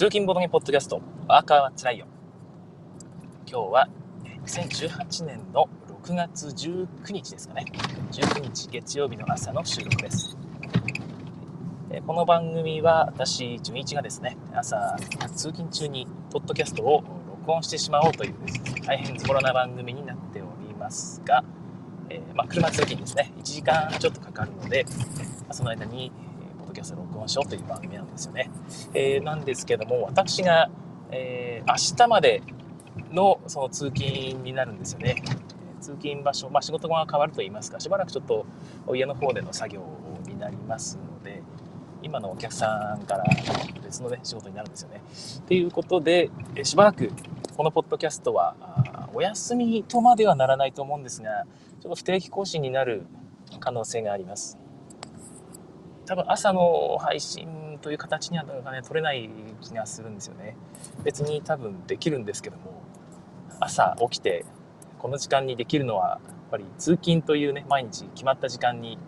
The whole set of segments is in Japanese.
通勤ボトゲポッドキャスト、ワーカーはつらいよ。今日は2018年の6月19日ですかね。19日月曜日の朝の収録です。この番組は私、純一がですね、朝通勤中にポッドキャストを録音してしまおうという大変ズボラな番組になっておりますが、えー、まあ、車通勤ですね、1時間ちょっとかかるので、その間にキャスト録音しようという番組なんですよね。えー、なんですけども、私が、えー、明日までのその通勤になるんですよね。通勤場所、まあ、仕事が変わると言いますか、しばらくちょっと家の方での作業になりますので、今のお客さんから別のね、仕事になるんですよね。ということで、しばらくこのポッドキャストはお休みとまではならないと思うんですが、ちょっと不定期更新になる可能性があります。多分朝の配信という形にはなかなかね、取れない気がするんですよね。別に多分できるんですけども、朝起きてこの時間にできるのは、やっぱり通勤というね、毎日決まった時間に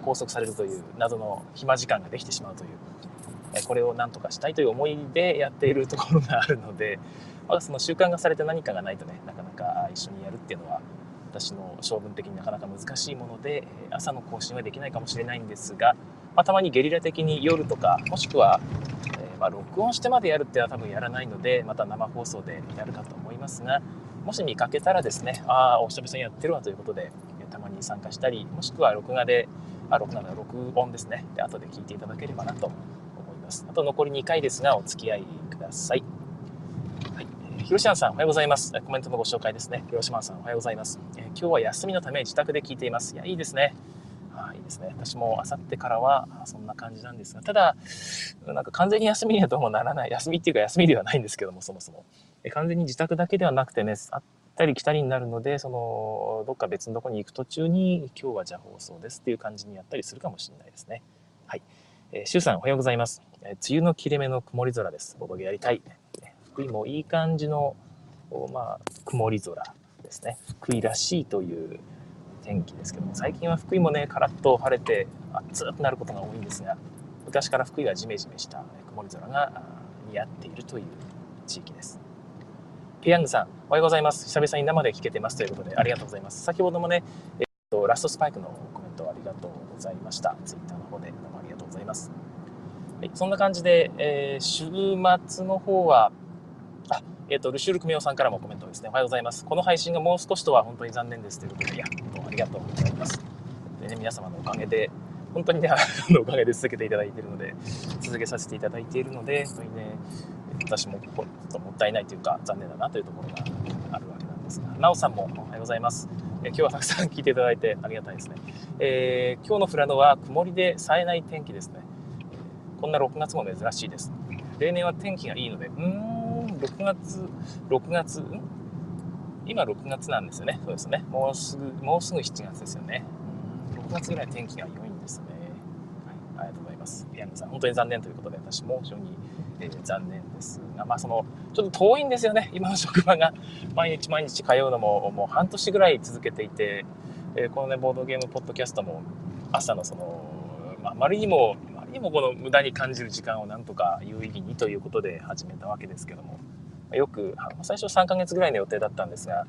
拘束されるという謎の暇時間ができてしまうという、これを何とかしたいという思いでやっているところがあるので、まだその習慣化されて何かがないとね、なかなか一緒にやるっていうのは私の性分的になかなか難しいもので朝の更新はできないかもしれないんですが、まあ、たまにゲリラ的に夜とかもしくは、えー、まあ、録音してまでやるっていうのは多分やらないのでまた生放送でやるかと思いますがもし見かけたらですねああお久々にやってるわということでたまに参加したりもしくは録画であ録画録音ですね。で後で聞いていただければなと思います。あと残り2回ですがお付き合いください。広島さん、おはようございます。コメントのご紹介ですね。広島さん、おはようございます。えー、今日は休みのため自宅で聞いています。いや、いいですね。あいいですね。私もあさってからはそんな感じなんですが、ただ、なんか完全に休みにはどうもならない。休みっていうか休みではないんですけども、そもそも。え完全に自宅だけではなくてね、あったり来たりになるので、その、どっか別のとこに行く途中に、今日はじゃあ放送ですっていう感じにやったりするかもしれないですね。はい。えー、シュウさん、おはようございます。えー、梅雨の切れ目の曇り空です。ボドゲやりたい。福井もいい感じの、まあ、曇り空ですね。福井らしいという天気ですけども、最近は福井もね、カラッと晴れて暑くなることが多いんですが、昔から福井はジメジメした曇り空が似合っているという地域です。ペヤングさん、おはようございます。久々に生で聞けてますということで、ありがとうございます。先ほどもね、えっと、ラストスパイクのコメントありがとうございました。ツイッターの方でどうもありがとうございます。はい、そんな感じで、えー、週末の方は、あ、えっ、ー、と、ルシュールクメオさんからもコメントですね。おはようございます。この配信がもう少しとは本当に残念ですということで、いや、どうもありがとうございます。でね、皆様のおかげで、本当にね、あのおかげで続けていただいているので、続けさせていただいているので、本当にね、私ももったいないというか、残念だなというところがあるわけなんですが、なおさんもおはようございます。え今日はたくさん聞いていただいてありがたいですね。えー、今日の富良野は曇りで冴えない天気ですね。こんな6月も珍しいです。例年は天気がいいので、うーん6月、6月、ん？今6月なんですよね。そうですね。もうすぐ、もうすぐ7月ですよね。6月ぐらい天気が良いんですね。はい、ありがとうございます。ピアノさん、本当に残念ということで、私も非常に、えー、残念ですが、まあその、ちょっと遠いんですよね。今の職場が。毎日毎日通うのも、もう半年ぐらい続けていて、えー、このね、ボードゲームポッドキャストも、朝のその、まあ、あまりにもにもこの無駄に感じる時間をなんとか有意義にということで始めたわけですけどもよく最初3ヶ月ぐらいの予定だったんですが、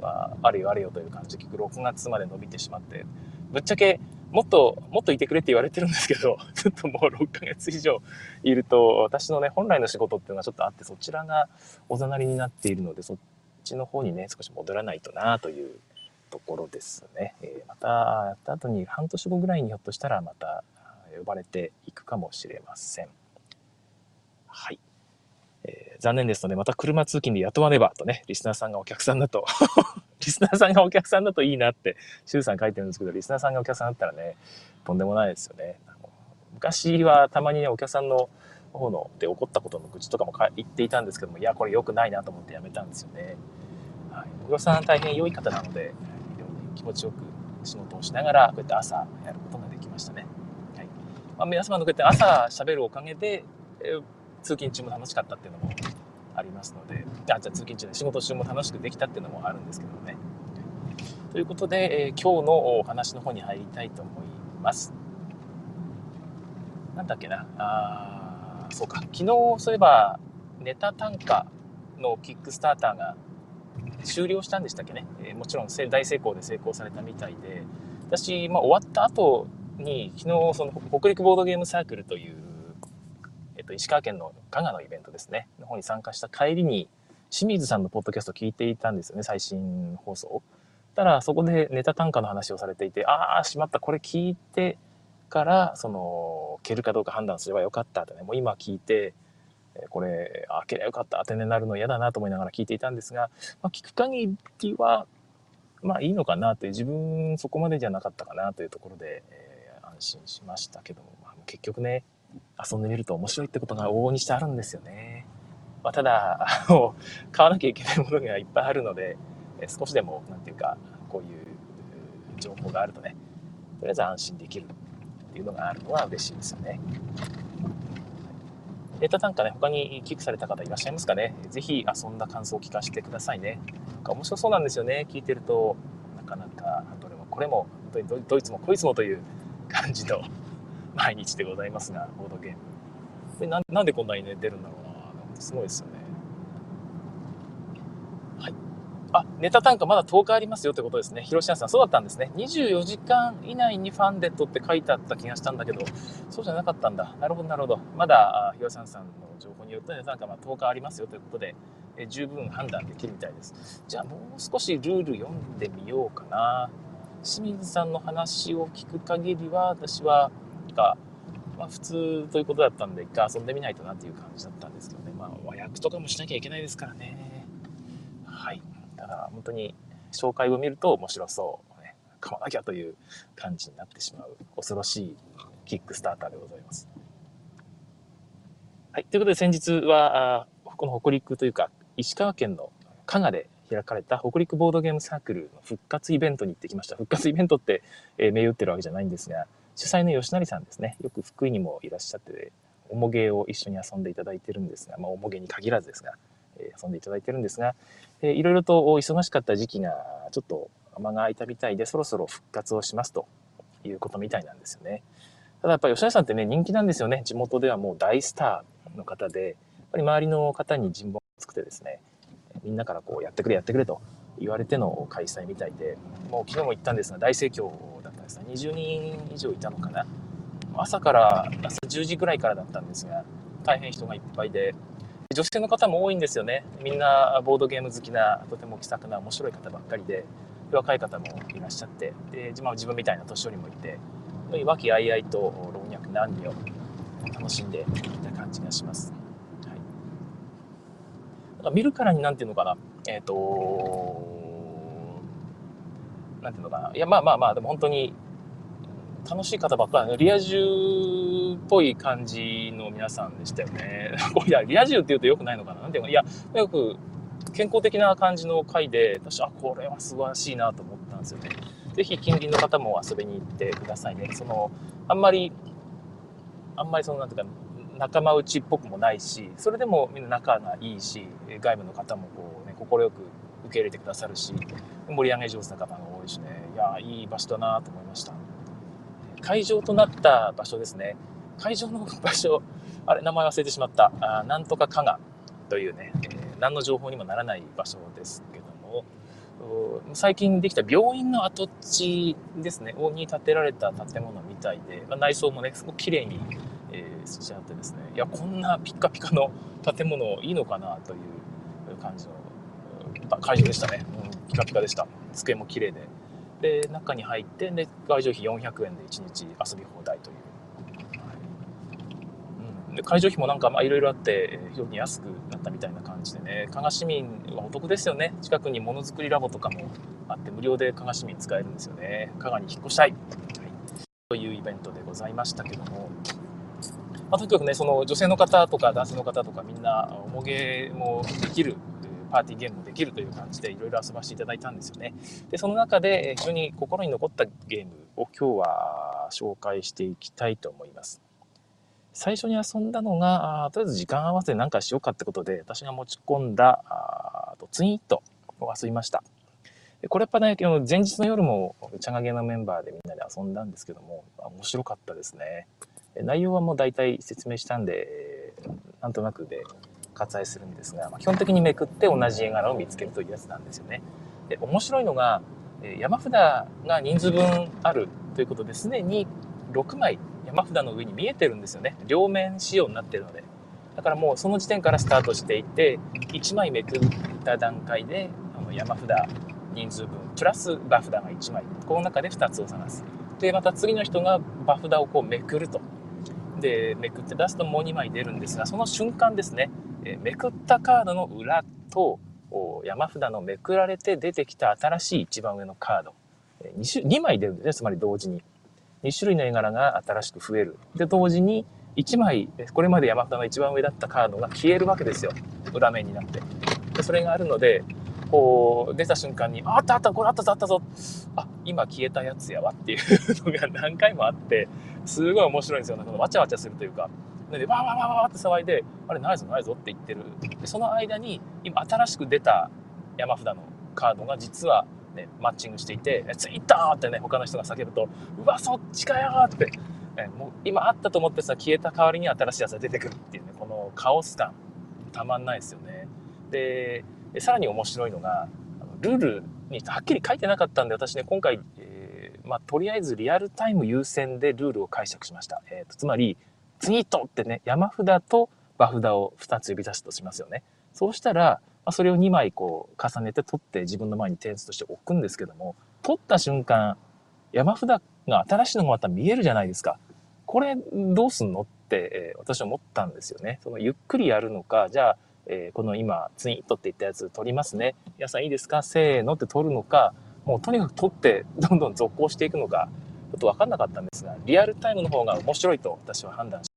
まあ、あるよあるよという感じで結局6月まで伸びてしまってぶっちゃけもっともっといてくれって言われてるんですけど ちょっともう6ヶ月以上いると私のね本来の仕事っていうのはちょっとあってそちらがおざなりになっているのでそっちの方にね少し戻らないとなというところですね、えー、またやった後に半年後ぐらいにひょっとしたらまた呼ばれていくかもしれません。はい。えー、残念ですので、また車通勤で雇わねばとね、リスナーさんがお客さんだと リスナーさんがお客さんだといいなって、シュウさん書いてるんですけど、リスナーさんがお客さんだったらね、とんでもないですよね。昔はたまにね、お客さんの方ので起こったことの愚痴とかも言っていたんですけども、いや、これ良くないなと思ってやめたんですよね。はい。お客さん大変良い方なので、非常に気持ちよく仕事をしながら、こうやって朝やることができましたね。まあ、皆様のこうやって朝喋るおかげで、えー、通勤中も楽しかったっていうのもありますので、あ、じゃあ通勤中で仕事中も楽しくできたっていうのもあるんですけどね。ということで、えー、今日のお話の方に入りたいと思います。なんだっけな。あそうか昨日そういえばネタ単価のキックスターターが終了したんでしたっけね、えー、もちろん大成功で成功されたみたいで私、まあ、終わった後に昨日その北陸ボードゲームサークルという、えっと、石川県の加賀のイベントですねの方に参加した帰りに清水さんのポッドキャストを聞いていたんですよね最新放送。たらそこでネタ単価の話をされていてああしまったこれ聞いてからその蹴るかどうか判断すればよかったってねもう今聞いてこれ開けりゃよかった当てになるの嫌だなと思いながら聞いていたんですが、まあ、聞く限りはまあいいのかなという自分そこまでじゃなかったかなというところで、えー、安心しましたけども、まあ、結局ね遊んでみると面白いってことが往々にしてあるんですよね。まあ、ただあの買わなきゃいけないものがいっぱいあるので少しでも何て言うかこういう情報があるとねとりあえず安心できるっていうのがあるのは嬉しいですよね。データ単価ね、他に寄付された方いらっしゃいますかねぜひ遊んだ感想を聞かせてくださいね。なんか面白そうなんですよね。聞いてると、なかなかどれもこれも、本当にどいつもこいつもという感じの毎日でございますが、ボードゲーム。これななんでこんなにね、出るんだろうな。すごいですよね。はいあ、ネタ単価まだ10日ありますよってことですね。広島さん、そうだったんですね。24時間以内にファンデットって書いてあった気がしたんだけど、そうじゃなかったんだ。なるほど、なるほど。まだ、広島さんの情報によると、ネタ単価ま10日ありますよということで、え十分判断できるみたいです。じゃあ、もう少しルール読んでみようかな。清水さんの話を聞く限りは、私は、か、まあ、普通ということだったんで、一回遊んでみないとなっていう感じだったんですけどね。まあ、和訳とかもしなきゃいけないですからね。はい。だから本当に紹介を見ると面白そう、ね、買わなきゃという感じになってしまう恐ろしいキックスターターでございます。はい。ということで先日は、この北陸というか、石川県の加賀で開かれた北陸ボードゲームサークルの復活イベントに行ってきました。復活イベントって、えー、銘打ってるわけじゃないんですが、主催の吉成さんですね。よく福井にもいらっしゃって、おもげを一緒に遊んでいただいてるんですが、まあ、おもげに限らずですが、え遊んでいただいてるんですが、えいろいろと忙しかった時期がちょっと間が空いたみたいで、そろそろ復活をしますということみたいなんですよね。ただやっぱ吉田さんってね、人気なんですよね。地元ではもう大スターの方で、やっぱり周りの方に人望がつくてですね、みんなからこうやってくれやってくれと言われての開催みたいで、もう昨日も行ったんですが大盛況だったんです20人以上いたのかな。朝から、朝10時ぐらいからだったんですが、大変人がいっぱいで、女性の方も多いんですよね。みんなボードゲーム好きな、とても気さくな面白い方ばっかりで、若い方もいらっしゃって、で、まあ、自分みたいな年寄りもいて、和気あいあいと老若男女楽しんでいた感じがします。なんか見るからになんていうのかな、えっ、ー、となんていうのかな、いや、まあまあまあ、でも本当に楽しい方ばっかり、リア充っぽい感じの皆さんでしたよね。いや、リア充って言うと良くないのかな？なんていうか、いや、よく健康的な感じの回で、私はこれは素晴らしいなと思ったんですよね。ぜひ近隣の方も遊びに行ってくださいね。その、あんまり、あんまりその、なんていうか、仲間内っぽくもないし、それでもみんな仲がいいし、外部の方もこうね、快く受け入れてくださるし、盛り上げ上手な方が多いしね、いや、いい場所だなと思いました。会場となった場所ですね。会場の場所、あれ、名前忘れてしまった。あなんとか加賀というね、えー、何の情報にもならない場所ですけども、最近できた病院の跡地ですね、に建てられた建物みたいで、まあ、内装もね、すごく綺麗に、してあってですね、いや、こんなピッカピカの建物いいのかなという感じの会場でしたね。うん、ピカピカでした。机も綺麗で。で中に入ってで会場費400円で1日遊び放題という、はい。うん、で会場費もなんかいろいろあって非常に安くなったみたいな感じでね。加賀市民はお得ですよね。近くにものづくりラボとかもあって無料で加賀市民使えるんですよね。加賀に引っ越したい、はい、というイベントでございましたけども。まあ、とにかくね、その女性の方とか男性の方とかみんな、おもげもできるパーティーゲームもできるという感じでいろいろ遊ばせていただいたんですよね。で、その中で非常に心に残ったゲームを今日は紹介していきたいと思います。最初に遊んだのが、とりあえず時間合わせて何かしようかってことで、私が持ち込んだあとツインイットを遊びました。これやっぱね、前日の夜もチャガゲのメンバーでみんなで遊んだんですけども、面白かったですね。内容はもう大体説明したんで、なんとなくで割愛するんですが、まあ、基本的にめくって同じ絵柄を見つけるというやつなんですよね。で、面白いのが、山札が人数分あるということですでに6枚山札の上に見えてるんですよね。両面仕様になってるので。だからもうその時点からスタートしていって、1枚めくった段階で、あの山札人数分、プラス場札が1枚。この中で2つを探す。で、また次の人が場札をこうめくると。で、めくって出すともう2枚出るんですが、その瞬間ですね、えめくったカードの裏と、山札のめくられて出てきた新しい一番上のカード。2, 種2枚出るんですね、つまり同時に。2種類の絵柄が新しく増える。で、同時に1枚、これまで山札の一番上だったカードが消えるわけですよ。裏面になって。でそれがあるので、こう、出た瞬間に、あったあった、これあったぞあったぞ。あ、今消えたやつやわっていうのが何回もあって、すごい面白いんですよ。なんかわちゃわちゃするというか。で、わーわーわーわって騒いで、あれ、ないぞないぞって言ってる。で、その間に、今新しく出た山札のカードが実はね、マッチングしていて、ツイッターってね、他の人が叫ぶと、うわ、そっちかよって、えもう今あったと思ってさ、消えた代わりに新しいやつが出てくるっていうね、このカオス感、たまんないですよね。で、でさらに面白いのが、ルールにはっきり書いてなかったんで、私ね、今回、えー、まあ、とりあえずリアルタイム優先でルールを解釈しました。えーと、つまり、ツイートってね、山札と場札を2つ呼び出すとしますよね。そうしたら、まあ、それを2枚こう重ねて取って自分の前に点数として置くんですけども、取った瞬間、山札が新しいのがまた見えるじゃないですか。これどうすんのって、えー、私は思ったんですよね。そのゆっくりやるのか、じゃあ、えー、この今ツイートって言ったやつ取りますね。皆さんいいですか？せーのって取るのか、もうとにかく取ってどんどん続行していくのか、ちょっとわかんなかったんですが、リアルタイムの方が面白いと私は判断し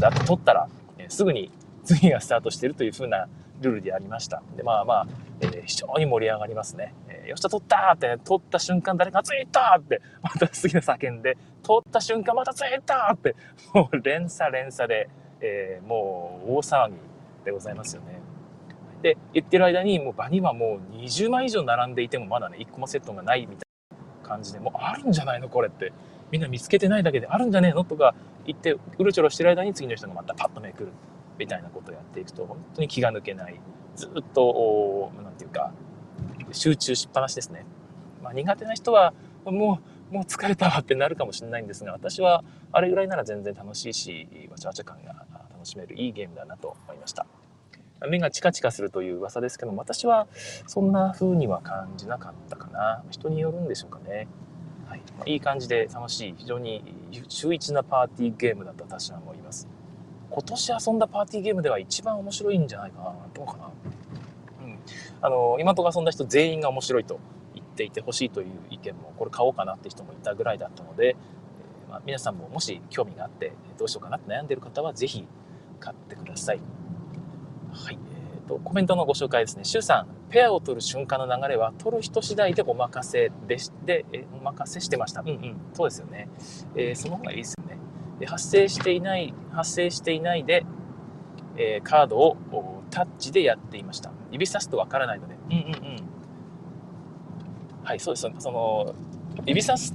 だって取ったら、えー、すぐに次がスタートしてるという風なルールでありました。で、まあまあ、えー、非常に盛り上がりますね。えー、よっしゃ、取ったって、ね、取った瞬間誰かついたって、また次の叫んで、取った瞬間またついたって、もう連鎖連鎖で、えー、もう大騒ぎでございますよね。で、言ってる間に、もう場にはもう20枚以上並んでいてもまだね、1個もセットがないみたいな感じで、もうあるんじゃないのこれって。みんな見つけてないだけであるんじゃねえのとか言って、うろちょろしてる間に次の人がまたパッとめくる。みたいなことをやっていくと、本当に気が抜けない。ずっと、なんていうか、集中しっぱなしですね。まあ、苦手な人は、もう、もう疲れたわってなるかもしれないんですが、私はあれぐらいなら全然楽しいし、わちゃわちゃ感が楽しめるいいゲームだなと思いました。目がチカチカするという噂ですけども、私はそんな風には感じなかったかな。人によるんでしょうかね。はい、いい感じで楽しい、非常に秀逸なパーティーゲームだと私は思います。今年遊んだパーティーゲームでは一番面白いんじゃないかな。どうかな。うん。あの、今とか遊んだ人全員が面白いとっていてほしいという意見も、これ買おうかなって人もいたぐらいだったので、えー、まあ、皆さんももし興味があって、どうしようかなって悩んでる方は、ぜひ買ってください。はい。えっ、ー、と、コメントのご紹介ですね。シュウさん、ペアを取る瞬間の流れは、取る人次第でお任せでし、で、えお任せしてました。うんうん。そうですよね。えー、その方がいいですよね。で発生していない、発生していないで、えー、カードをタッチでやっていました。指さすとわからないので。うんうんうん。はい、そうです。その、指さす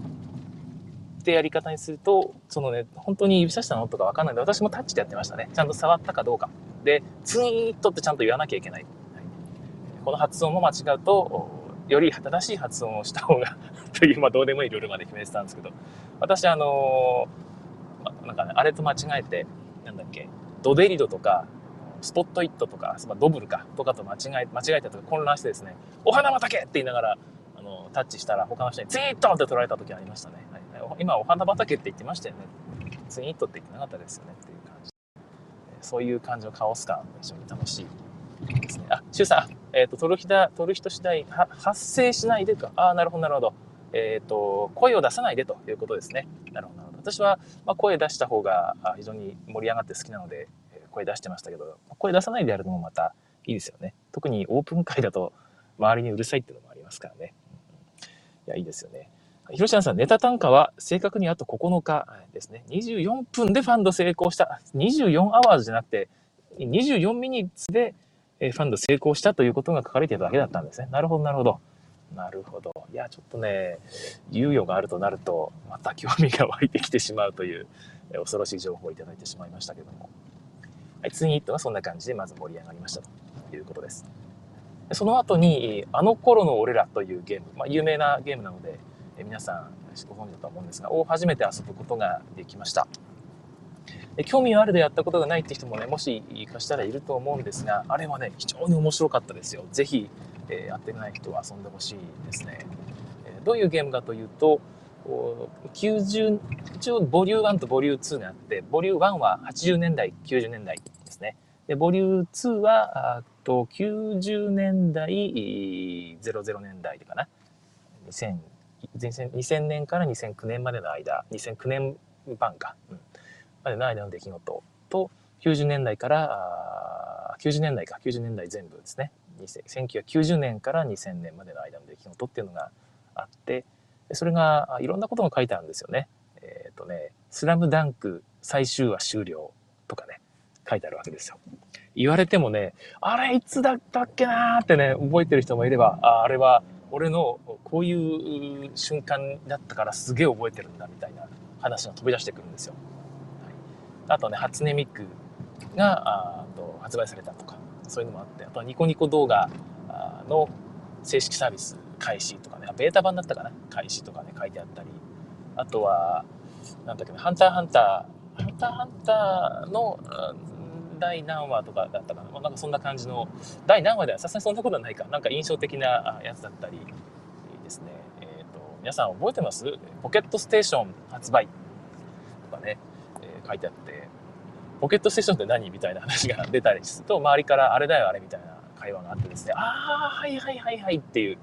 ってやり方にすると、そのね、本当に指さしたのとかわかんないので、私もタッチでやってましたね。ちゃんと触ったかどうか。で、ツイートってちゃんと言わなきゃいけない。はい、この発音も間違うと、より正しい発音をした方が という、まあどうでもいいルールまで決めてたんですけど、私あのーなんかね、あれと間違えて、なんだっけ、ドデリドとか、スポットイットとか、まあ、ドブルか、とかと間違え、間違えたとか混乱してですね、お花畑って言いながら、タッチしたら他の人にツイートって取られた時ありましたね。はい、今、お花畑って言ってましたよね。ツイートって言ってなかったですよねっていう感じ。そういう感じのカオス感、非常に楽しいですね。あ、シュウさん、え、ー、と、取る人、取る人次第、発生しないでか。ああ、なるほど、なるほど。えっ、ー、と、声を出さないでということですね。なるほどなるほど。私は、まあ声出した方が非常に盛り上がって好きなので、声出してましたけど、声出さないでやるのもまたいいですよね。特にオープン会だと周りにうるさいっていうのもありますからね。いや、いいですよね。広島さん、ネタ単価は正確にあと9日ですね。24分でファンド成功した。24アワーズじゃなくて、24ミニッツでファンド成功したということが書かれているだけだったんですね。なるほど、なるほど。なるほど。いや、ちょっとね、猶予があるとなると、また興味が湧いてきてしまうという、恐ろしい情報をいただいてしまいましたけども、はい、ツインヒットはそんな感じでまず盛り上がりましたということです。その後に、あの頃の俺らというゲーム、まあ、有名なゲームなので、え皆さんご存知だと思うんですが、を初めて遊ぶことができました。興味があるでやったことがないって人もね、もしかしたらいると思うんですが、あれはね、非常に面白かったですよ。ぜひ、えー、やってない人は遊んでほしいですね。え、どういうゲームかというと、90一応ボリュー1とボリュー2があってボリュー1は80年代90年代ですねでボリュー2はと90年代00年代かな。2000 2000年から2009年までの間2009年版か、うん、までの間の出来事と90年代から90年代か。90年代全部ですね。1990年から2000年までの間の出来事っていうのがあってそれがいろんなことが書いてあるんですよね。えっ、ー、とね、スラムダンク最終話終了とかね、書いてあるわけですよ。言われてもね、あれいつだったっけなーってね、覚えてる人もいれば、ああれは俺のこういう瞬間だったからすげえ覚えてるんだみたいな話が飛び出してくるんですよ。はい、あとね、初音ミクがあと発売されたとか、そういうのもあって、あとはニコニコ動画の正式サービス開始とかね、ベータ版だったかな？開始とかね、書いてあったり、あとは、なんだっけな、ハンターハンター、ハンターハンターの、第何話とかだったかな、ま、なんかそんな感じの、第何話ではさすがにそんなことはないか、なんか印象的なやつだったりですね、えっ、ー、と、皆さん覚えてます？ポケットステーション発売とかね、えー、書いてあって、ポケットステーションって何？みたいな話が出たりすると、周りからあれだよあれ？みたいな会話があってですね、ああ、はいはいはいはいっていう、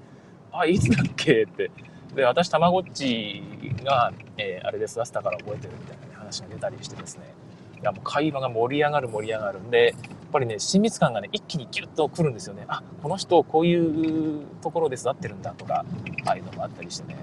あ、いつだっけ？って。で、私、たまごっちが、えー、あれで育てたから覚えてるみたいな、話が出たりしてですね。いや、もう会話が盛り上がる盛り上がるんで、やっぱりね、親密感がね、一気にギュッとくるんですよね。あ、この人、こういうところで育ってるんだとか、ああいうのもあったりしてね。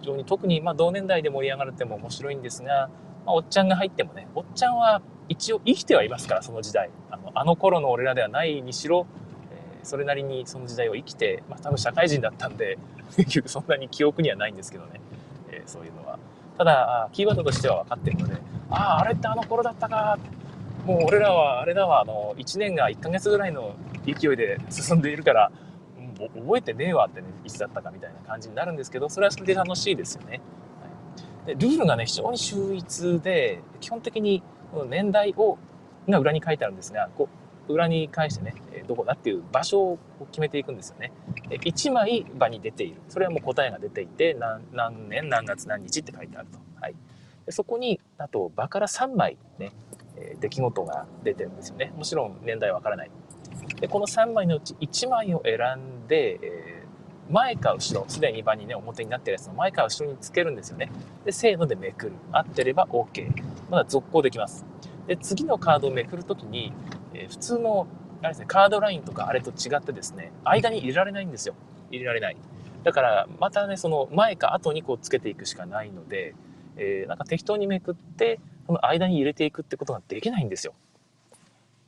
非常に特に、ま、同年代で盛り上がるっても面白いんですが、まあ、おっちゃんが入ってもね、おっちゃんは一応生きてはいますから、その時代。あのあの頃の俺らではないにしろえ、それなりにその時代を生きて、まあ、多分社会人だったんで結局 そんなに記憶にはないんですけどね、えー、そういうのはただキーワードとしては分かってるのであああれってあの頃だったかもう俺らはあれだわあの1年が1ヶ月ぐらいの勢いで進んでいるから覚えてねえわってねいつだったかみたいな感じになるんですけどそれはそれで楽しいですよね、はい、でルールがね非常に秀逸で基本的に年代をが裏に書いてあるんですがこう裏に返してね、どこだっていう場所を決めていくんですよね。1枚場に出ている。それはもう答えが出ていて、何何年何月何日って書いてあると。でそこに、あと場から3枚ね、え出来事が出てるんですよね。もちろん年代わからない。で、この3枚のうち1枚を選んで、えー、前か後ろ、すでに場にね、表になってるやつの前か後ろにつけるんですよね。で、せーのでめくる。合ってれば OK。まだ続行できます。で、次のカードをめくるときに、えー、普通のあれです、ね、カードラインとかあれと違ってですね、間に入れられないんですよ。入れられない。だから、またね、その前か後にこうつけていくしかないので、えー、なんか適当にめくって、その間に入れていくってことができないんですよ。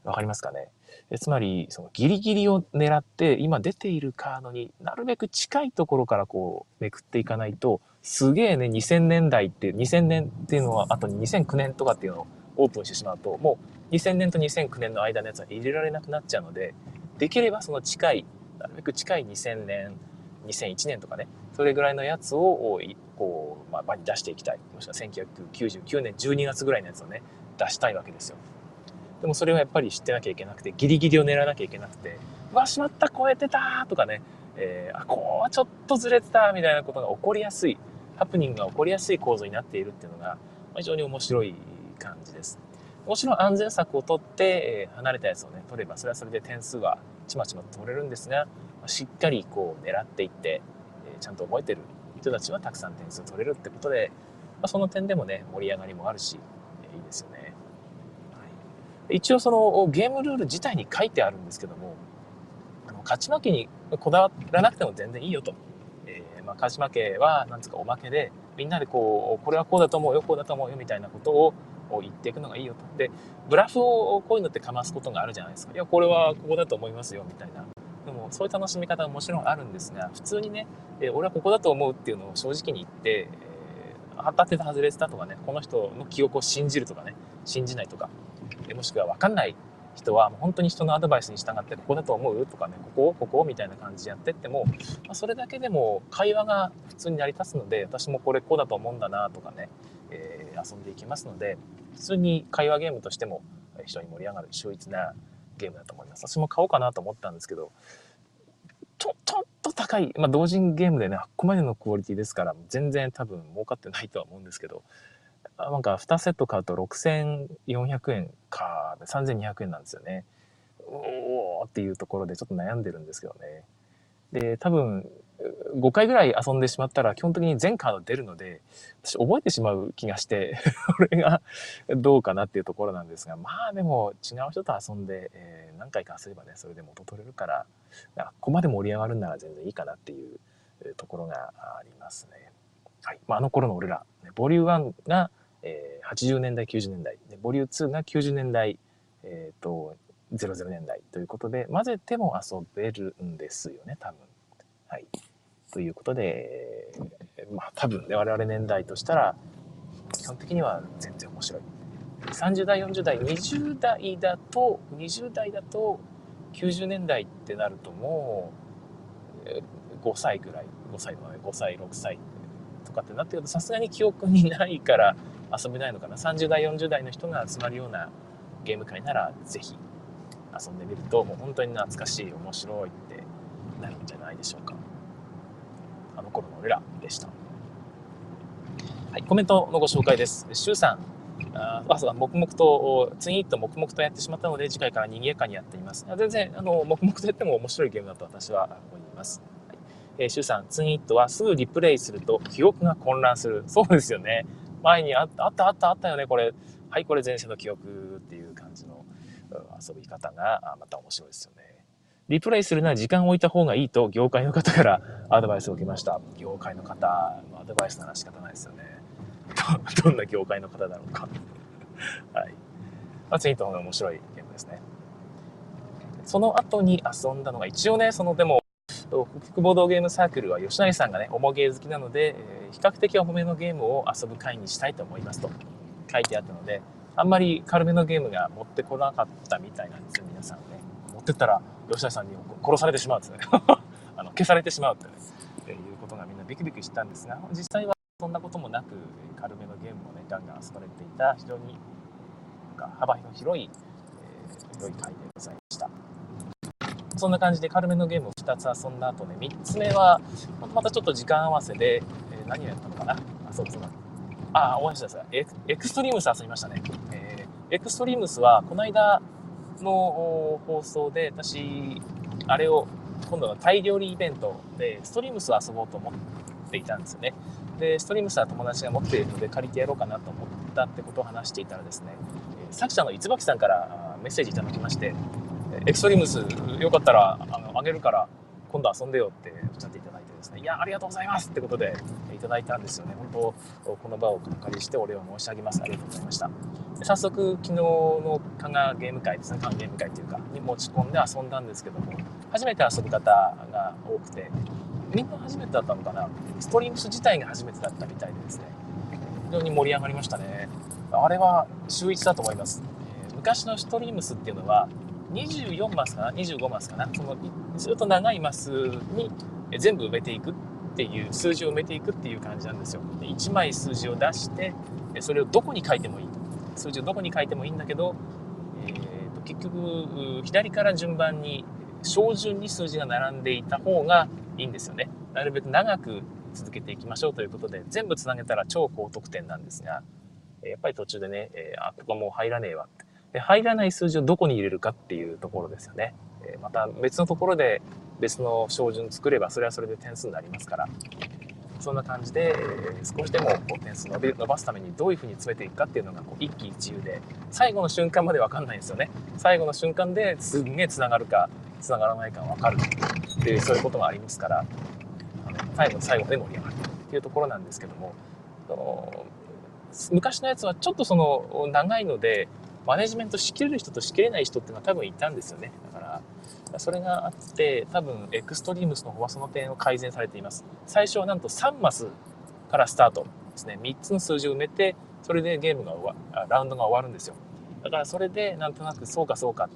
わかりますかね？えつまり、そのギリギリを狙って、今出ているカードになるべく近いところからこうめくっていかないと、すげえね、2000年代って、2000年っていうのは後に2009年とかっていうのをオープンしてしまうと、もう2000年と2009年の間のやつは入れられなくなっちゃうので、できればその近い、なるべく近い2000年、2001年とかね、それぐらいのやつを、こう、まあ、場に出していきたい。もしくは1999年12月ぐらいのやつをね、出したいわけですよ。でもそれはやっぱり知ってなきゃいけなくて、ギリギリを狙わなきゃいけなくて、うわ、しまった、超えてたとかね、えー、あ、こう、ちょっとずれてたみたいなことが起こりやすい、ハプニングが起こりやすい構造になっているっていうのが、非常に面白い感じです。もちろん安全策をとって、え離れたやつをね、取れば、それはそれで点数はちまちまと取れるんですが、しっかりこう狙っていって、ちゃんと覚えてる人たちはたくさん点数取れるってことで、まあ、その点でもね、盛り上がりもあるし、えいいですよね。はい、一応そのゲームルール自体に書いてあるんですけども、あの勝ち負けにこだわらなくても全然いいよと。えー、まあ、勝ち負けは、なんつうかおまけで、みんなでこう、これはこうだと思うよ、こうだと思うよみたいなことをを言っていくのがいいよと。で、ブラフをこういうのってかますことがあるじゃないですか。いや、これはここだと思いますよ、みたいな。そういう楽しみ方はもちろんあるんですが、普通にね、え俺はここだと思うっていうのを正直に言って、え当たってた外れてたとかね、この人の記憶を信じるとかね、信じないとか、えもしくは分かんない人はもう本当に人のアドバイスに従ってここだと思うとかね、ここをここをみたいな感じでやってっても、まあ、それだけでも会話が普通に成り立つので、私もこれこうだと思うんだなとかね、えー、遊んでいきますので、普通に会話ゲームとしても非常に盛り上がる秀逸なゲームだと思います。私も買おうかなと思ったんですけど、ちょ、ちょっと高い。まあ、同人ゲームでね、ここまでのクオリティですから、全然多分儲かってないとは思うんですけど、なんか2セット買うと6400円か、3200円なんですよね。おーっていうところでちょっと悩んでるんですけどね。で、多分、5回ぐらい遊んでしまったら基本的に全カード出るので、私覚えてしまう気がして、これがどうかなっていうところなんですが、まあでも違う人と遊んで、えー、何回か遊べばね、それで元取れるから、ここまで盛り上がるんなら全然いいかなっていうところがありますね。はい。まあ、あの頃の俺ら、ボリュー1が、えー、80年代、90年代、ボリュー2が90年代、えっ、ー、と、00年代ということで、混ぜても遊べるんですよね、多分。はい。ということで、まあ多分ね、我々年代としたら、基本的には全然面白い。30代、40代、20代だと、20代だと、90年代ってなるともう、5歳ぐらい、5歳の5歳、6歳とかってなってくると、さすがに記憶にないから遊べないのかな。30代、40代の人が集まるようなゲーム会なら、ぜひ遊んでみると、もう本当に懐かしい、面白いってなるんじゃないでしょうか。あの頃の俺らでした。はい、コメントのご紹介です。シュウさん、ああそう黙々と、ツインイット黙々とやってしまったので、次回から賑やかにやっています。全然、あの、黙々とやっても面白いゲームだと私は思います。はい、えー、シュさん、ツインイットはすぐリプレイすると記憶が混乱する。そうですよね。前にあった、あった、あった、あったよね、これ。はい、これ前世の記憶っていう感じの遊び方がまた面白いですよね。リプレイするなら時間を置いた方がいいと業界の方からアドバイスを受けました。業界の方のアドバイスなら仕方ないですよね。どんな業界の方だろうか。はい。まあ、ツイートの方が面白いゲームですね。その後に遊んだのが、一応ね、そのでも、北ボードゲームサークルは吉成さんがね、重ゲー好きなので、えー、比較的重めのゲームを遊ぶ会にしたいと思いますと書いてあったので、あんまり軽めのゲームが持ってこなかったみたいなんですよ、皆さんね。持ってったら、吉田さんに殺されてしまうってね あの消されてしまうってね、えいうことがみんなビクビクしたんですが実際はそんなこともなく軽めのゲームをねガンガン遊ばれていた非常になんか幅広い、えー、広い回でございました。そんな感じで軽めのゲームを2つ遊んだ後ね3つ目はまたちょっと時間合わせで、えー、何をやったのかな？あそうそう。ああ思い出した。エエクストリームス遊びましたね、えー、エクストリームスはこの間の放送で私あれを今度はタイ料理イベントでストリームスを遊ぼうと思っていたんですよね。でストリームスは友達が持っているので借りてやろうかなと思ったってことを話していたらですね作者のいつばきさんからメッセージいただきましてエクストリームスよかったらあのあげるから今度遊んでよっておっしゃっていただいてですねいやありがとうございますってことでいただいたんですよね。本当この場をお借りしてお礼を申し上げます。ありがとうございました。早速昨日の加賀ゲーム会ですね。加賀ゲーム会っていうかに持ち込んで遊んだんですけども初めて遊ぶ方が多くてみんな初めてだったのかな？ストリームス自体が初めてだったみたいでですね。非常に盛り上がりましたね。あれは秀逸だと思います、えー、昔のストリームスっていうのは24マスかな？25マスかな？そのずっと長いマスに全部埋めていくっていう数字を埋めていくっていう感じなんですよ。で1枚数字を出してそれをどこに書いてもいい数字をどこに書いてもいいんだけど、えーと、結局左から順番に小順に数字が並んでいた方がいいんですよね。なるべく長く続けていきましょうということで全部つなげたら超高得点なんですがやっぱり途中でね、えー、あここもう入らねえわって。で入らない数字をどこに入れるかっていうところですよね。えまた別のところで別の照準作ればそれはそれで点数になりますから。そんな感じで、え少しでもこう点数伸び伸ばすためにどういうふうに詰めていくかっていうのがこう一喜一憂で最後の瞬間まで分かんないんですよね。最後の瞬間ですんげえつながるかつながらないか分かるってそういうことがありますからあの最後の最後まで盛り上がるっていうところなんですけどもその昔のやつはちょっとその長いのでマネジメントしきれる人としきれない人っていうのは多分いたんですよね。だから、それがあって、多分エクストリームスの方はその点を改善されています。最初はなんと3マスからスタート。ですね3つの数字を埋めてそれでゲームが終わラウンドが終わるんですよだからそれでなんとなくそうかそうか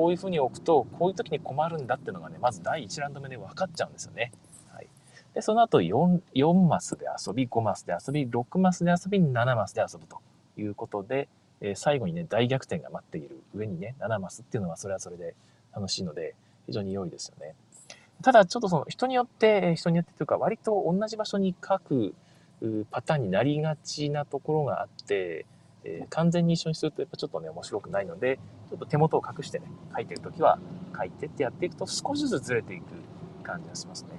こういうふうに置くとこういう時に困るんだっていうのがねまず第1ラウンド目で分かっちゃうんですよね、はい、でその後 4, 4マスで遊び5マスで遊び6マスで遊び7マスで遊ぶということで、えー、最後にね大逆転が待っている上にね7マスっていうのはそれはそれで楽しいので非常に良いですよね。ただちょっとその人によって人によってというか割と同じ場所に書くパターンになりがちなところがあって、えー、完全に一緒にするとやっぱちょっとね面白くないのでちょっと手元を隠してね書いてる時は書いてってやっていくと少しずつずれていく感じがしますね。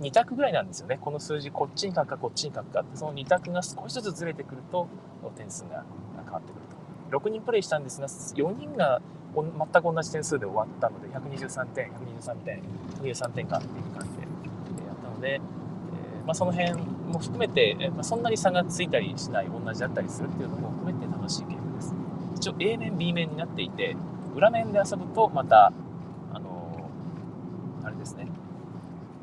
2択ぐらいなんですよね。この数字こっちに書くかこっちに書くかってその2択が少しずつずれてくると点数が変わってくると。6人プレイしたんですが4人が全く同じ点数で終わったので123点123点123点かっていう感じでやったのでまあ、その辺も含めて、まあ、そんなに差がついたりしない同じだったりするっていうのも含めて楽しいゲームです。一応 A 面 B 面になっていて裏面で遊ぶとまたあの、あれですね。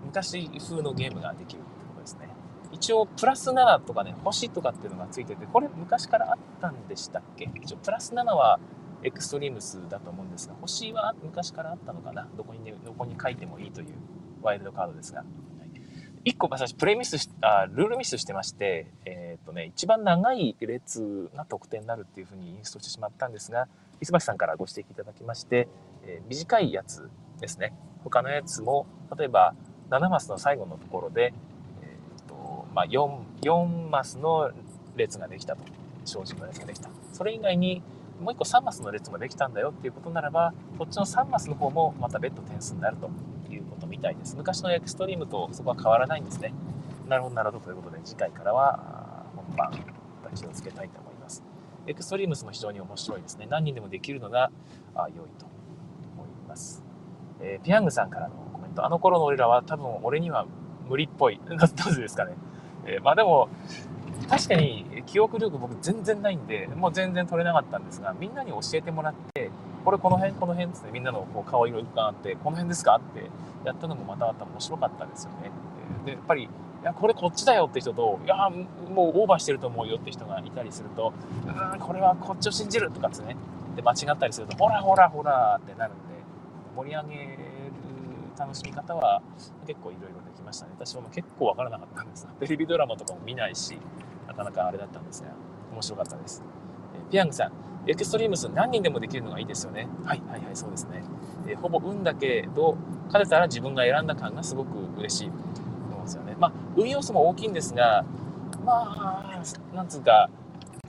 昔風のゲームができるってことですね。一応プラス7とかね星とかっていうのがついててこれ昔からあったんでしたっけ？一応プラス7はエクストリームスだと思うんですが星は昔からあったのかな？どこに、ね、どこに書いてもいいというワイルドカードですが。1個私プレイミスしあルールミスしてまして、え、ー、とね、一番長い列が得点になるっていうふうにインストしてしまったんですが、磯橋さんからご指摘いただきまして、えー、短いやつですね。他のやつも、例えば7マスの最後のところで、え、ー、と、まあ4、4マスの列ができたと。正直の列ができた。それ以外に、もう1個3マスの列もできたんだよっていうことならば、こっちの3マスの方もまた別途点数になるとたいです。昔のエクストリームとそこは変わらないんですね。なるほど、なるほど。ということで、次回からは本番、また気をつけたいと思います。エクストリームスも非常に面白いですね。何人でもできるのが良いと思います。えー、ピアングさんからのコメント。あの頃の俺らは多分俺には無理っぽい。どうですかね。えー、まあでも、確かに記憶力僕全然ないんで、もう全然取れなかったんですが、みんなに教えてもらって、これこの辺この辺ですね、みんなのこう顔色伺って、この辺ですか？ってやったのもまたまた面白かったですよね。で、やっぱり、いや、これこっちだよって人と、いや、もうオーバーしてると思うよって人がいたりすると、うん、これはこっちを信じるとかですね。で、間違ったりすると、ほらほらほらってなるんで、盛り上げる楽しみ方は結構いろいろできましたね。私も結構わからなかったんです、テレビドラマとかも見ないし、なかなかあれだったんですが、面白かったです。ピアングさん、エクストリームス何人でもできるのがいいですよね。はいはいはい、そうですね。えほぼ運だけど、勝てたら自分が選んだ感がすごく嬉しいと思うんですよね。まあ、運要素も大きいんですが、まあ、なんつうか、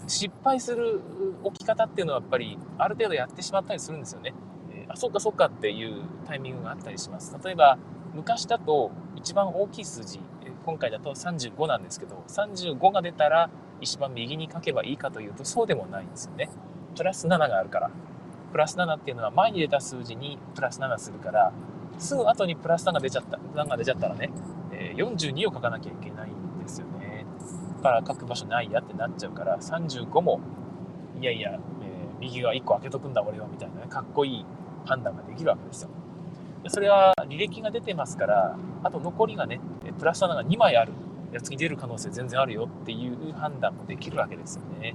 失敗する置き方っていうのはやっぱりある程度やってしまったりするんですよね。えー、あ、そっかそっかっていうタイミングがあったりします。例えば、昔だと一番大きい数字、今回だと35なんですけど、35が出たら一番右に書けばいいかというとそうでもないんですよね。プラス7があるから。プラス7っていうのは前に出た数字にプラス7するから、すぐ後にプラス3が出ちゃった、7が出ちゃったらね、え、42を書かなきゃいけないんですよね。だから書く場所ないやってなっちゃうから、35も、いやいや、えー、右側1個開けとくんだ俺はみたいなね、かっこいい判断ができるわけですよ。それは履歴が出てますから、あと残りがね、プラス7が2枚あるやつに出る可能性全然あるよっていう判断もできるわけですよね。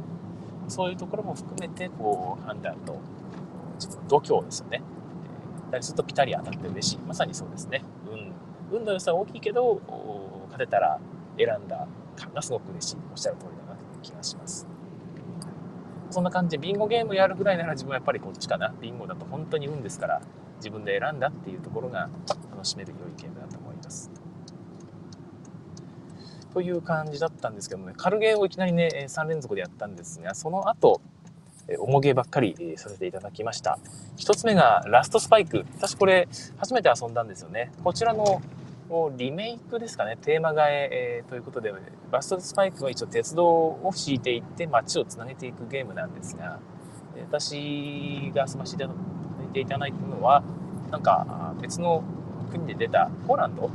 そういうところも含めて、こう、判断と、自分の度胸ですよね。だりするとピタリ当たって嬉しい。まさにそうですね。運。運の良さは大きいけど、勝てたら選んだ感がすごく嬉しい。おっしゃる通りだなという気がします。そんな感じで、ビンゴゲームやるぐらいなら自分はやっぱりこっちかな。ビンゴだと本当に運ですから、自分で選んだっていうところが楽しめる良いゲームだと思います。という感じだったんですけどもね、軽ゲーをいきなりね、3連続でやったんですが、その後、重ゲーばっかりさせていただきました。一つ目がラストスパイク。私これ初めて遊んだんですよね。こちらのリメイクですかね。テーマ替え、ということで、ラストスパイクは一応鉄道を敷いていって街をつなげていくゲームなんですが、私が遊ばせていただいたのは、なんか別の国で出た、ポーランド？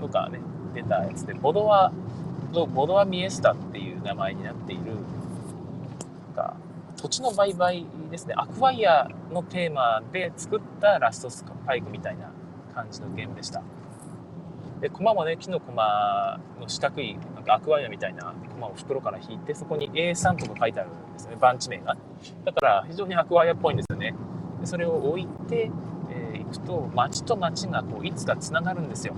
とかね、出たやつで、ボドワ、ボドワミエスタっていう名前になっている、か土地の売買ですね、アクワイアのテーマで作ったラストスパイクみたいな感じのゲームでした。で駒もね木の駒の四角いなんかアクアイアみたいな駒を袋から引いてそこに A3 とか書いてあるんですよね。番地名が。だから非常にアクアイアっぽいんですよね。でそれを置いて、えー、行くと町と町がこういつかつながるんですよ。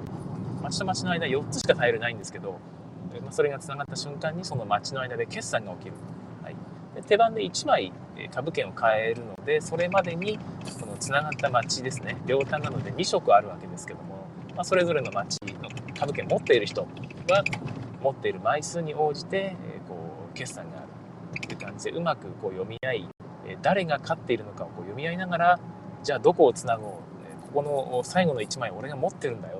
町と町の間4つしかタイルないんですけど、まあ、それがつながった瞬間にその町の間で決算が起きる、はい、で手番で1枚株券を買えるのでそれまでにこのつながった町ですね。両端なので2色あるわけですけども、まあ、それぞれの町の株券持っている人は持っている枚数に応じて、えこう決算があるっていう感じでうまくこう読み合い誰が勝っているのかをこう読み合いながらじゃあどこをつなごうここの最後の1枚俺が持ってるんだよ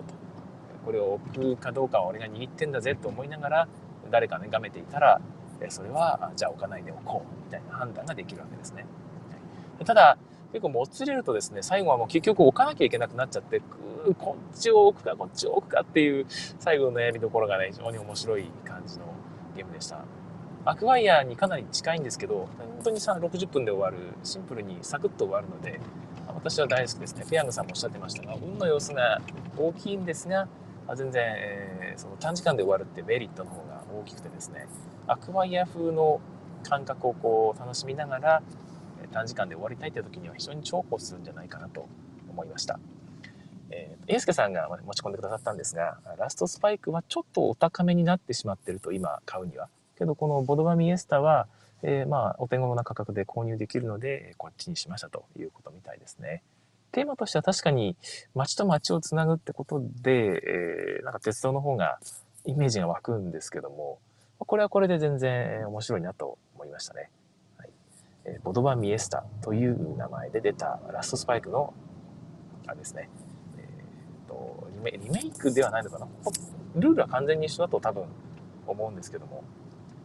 これを置くかどうかは俺が握ってんだぜと思いながら誰かねがめていたらそれはじゃあ置かないでおこうみたいな判断ができるわけですね。ただ結構もつれるとですね最後はもう結局置かなきゃいけなくなっちゃってこっちを置くかこっちを置くかっていう最後の悩みどころがね非常に面白い感じのゲームでした。アクワイアにかなり近いんですけど本当にさ60分で終わるシンプルにサクッと終わるので私は大好きですねペヤングさんもおっしゃってましたが運の様子が大きいんですが全然、えー、その短時間で終わるってメリットの方が大きくてですねアクワイア風の感覚をこう楽しみながら短時間で終わりたいという時には非常に重宝するんじゃないかなと思いました。えー、英介さんが持ち込んでくださったんですが、ラストスパイクはちょっとお高めになってしまってると、今買うには。けど、このボドバミエスタは、えー、まあ、お手頃な価格で購入できるので、こっちにしましたということみたいですね。テーマとしては確かに街と街をつなぐってことで、えー、なんか鉄道の方がイメージが湧くんですけども、これはこれで全然面白いなと思いましたね。はいえー、ボドバミエスタという名前で出たラストスパイクの、あれですね、えーとリメ、リメイクではないのかな？ルールは完全に一緒だと多分思うんですけども、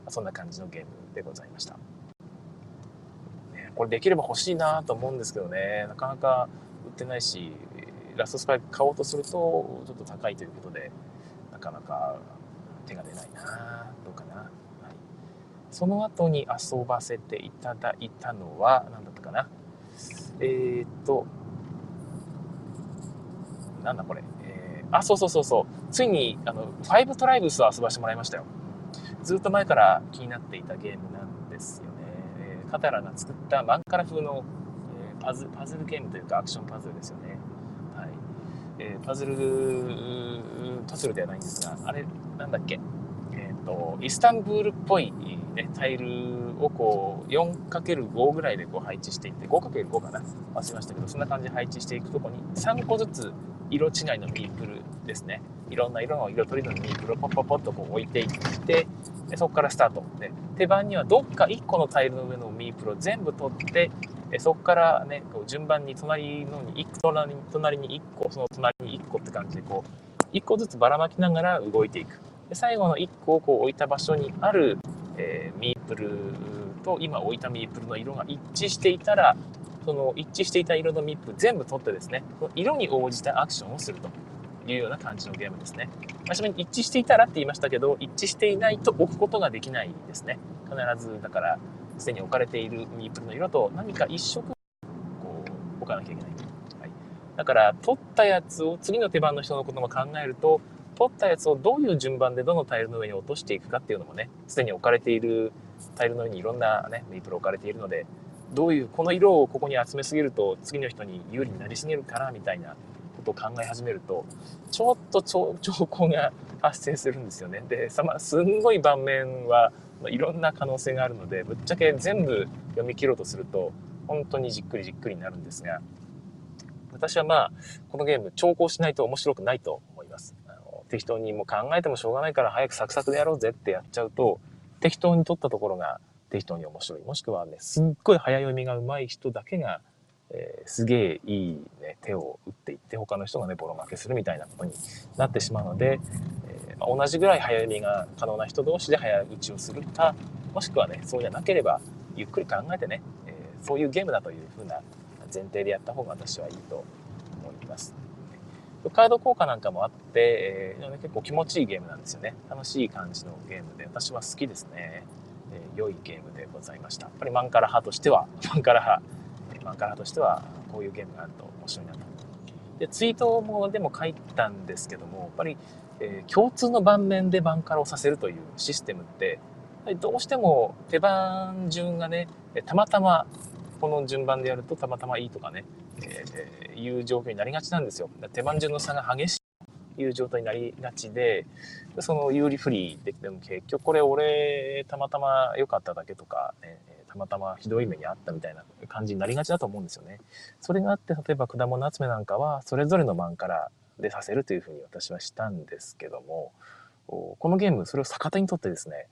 そんな感じのゲームでございました。これできれば欲しいなと思うんですけどね、なかなかってないし、ラストスパイク買おうとするとちょっと高いということで、なかなか手が出ないなどうかな。はい、その後に遊ばせていただいたのは、何だったかな。えー、っと、なんだこれ。えー、あ、そうそうそうそう。ついに、あの、ファイブトライブスを遊ばしてもらいましたよ。ずっと前から気になっていたゲームなんですよね。えー、カタラが作ったマンカラ風のパズパズルゲームというかアクションパズルですよね。はいえー、パズル、パズルではないんですが、あれ、なんだっけ、えっ、ー、と、イスタンブールっぽい、ね、タイルをこう 4×5 ぐらいでこう配置していって、5×5 かな？忘れましたけど、そんな感じで配置していくとこに3個ずつ色違いのミープルですね。いろんな色の色とりのミープルをポッポッポッとこう置いていって、でそこからスタート。で、手番にはどっか1個のタイルの上のミープルを全部取って、えそこからね、こう順番に隣のに1個、隣に隣に1個、その隣に1個って感じで、こう、1個ずつばらまきながら動いていく。で最後の1個をこう置いた場所にある、えー、ミープルと今置いたミープルの色が一致していたら、その一致していた色のミープ全部取ってですね、その色に応じたアクションをするというような感じのゲームですね。まちなみに一致していたらって言いましたけど、一致していないと置くことができないですね。必ず、だから、すでに置かれているミープルの色と何か一色こう置かなきゃいけない。はい、だから取ったやつを次の手番の人のことも考えると取ったやつをどういう順番でどのタイルの上に落としていくかっていうのもねすでに置かれているタイルの上にいろんな、ね、ミープル置かれているのでどういうこの色をここに集めすぎると次の人に有利になりすぎるからみたいなことを考え始めるとちょっと 兆候が発生するんですよね。で、さますんごい盤面はまいろんな可能性があるのでぶっちゃけ全部読み切ろうとすると本当にじっくりじっくりになるんですが私はまあこのゲーム調校しないと面白くないと思います。あの適当にもう考えてもしょうがないから早くサクサクでやろうぜってやっちゃうと適当に取ったところが適当に面白い。もしくはねすっごい早読みが上手い人だけが、えー、すげえいい、ね、手を打っていって他の人がねボロ負けするみたいなことになってしまうので、えまあ、同じぐらい早読みが可能な人同士で早打ちをするかもしくはねそうじゃなければゆっくり考えてね、えー、そういうゲームだというふうな前提でやった方が私はいいと思います。カード効果なんかもあって、えー、結構気持ちいいゲームなんですよね。楽しい感じのゲームで私は好きですね。え、良いゲームでございました。やっぱりマンカラ派としては、マンカラ派、マンカラ派としてはこういうゲームがあると面白いなと。で、ツイートもでも書いたんですけども、やっぱりえー、共通の盤面でバンカラをさせるというシステムって、どうしても手番順がね、たまたまこの順番でやるとたまたまいいとかね、えー、いう状況になりがちなんですよ。手番順の差が激しいという状態になりがちで、その有利不利できても結局これ俺たまたま良かっただけとか、ね、たまたまひどい目にあったみたいな感じになりがちだと思うんですよね。それがあって例えば果物集めなんかはそれぞれの番からでさせるというふうに私はしたんですけども、このゲームそれを逆手にとってですね、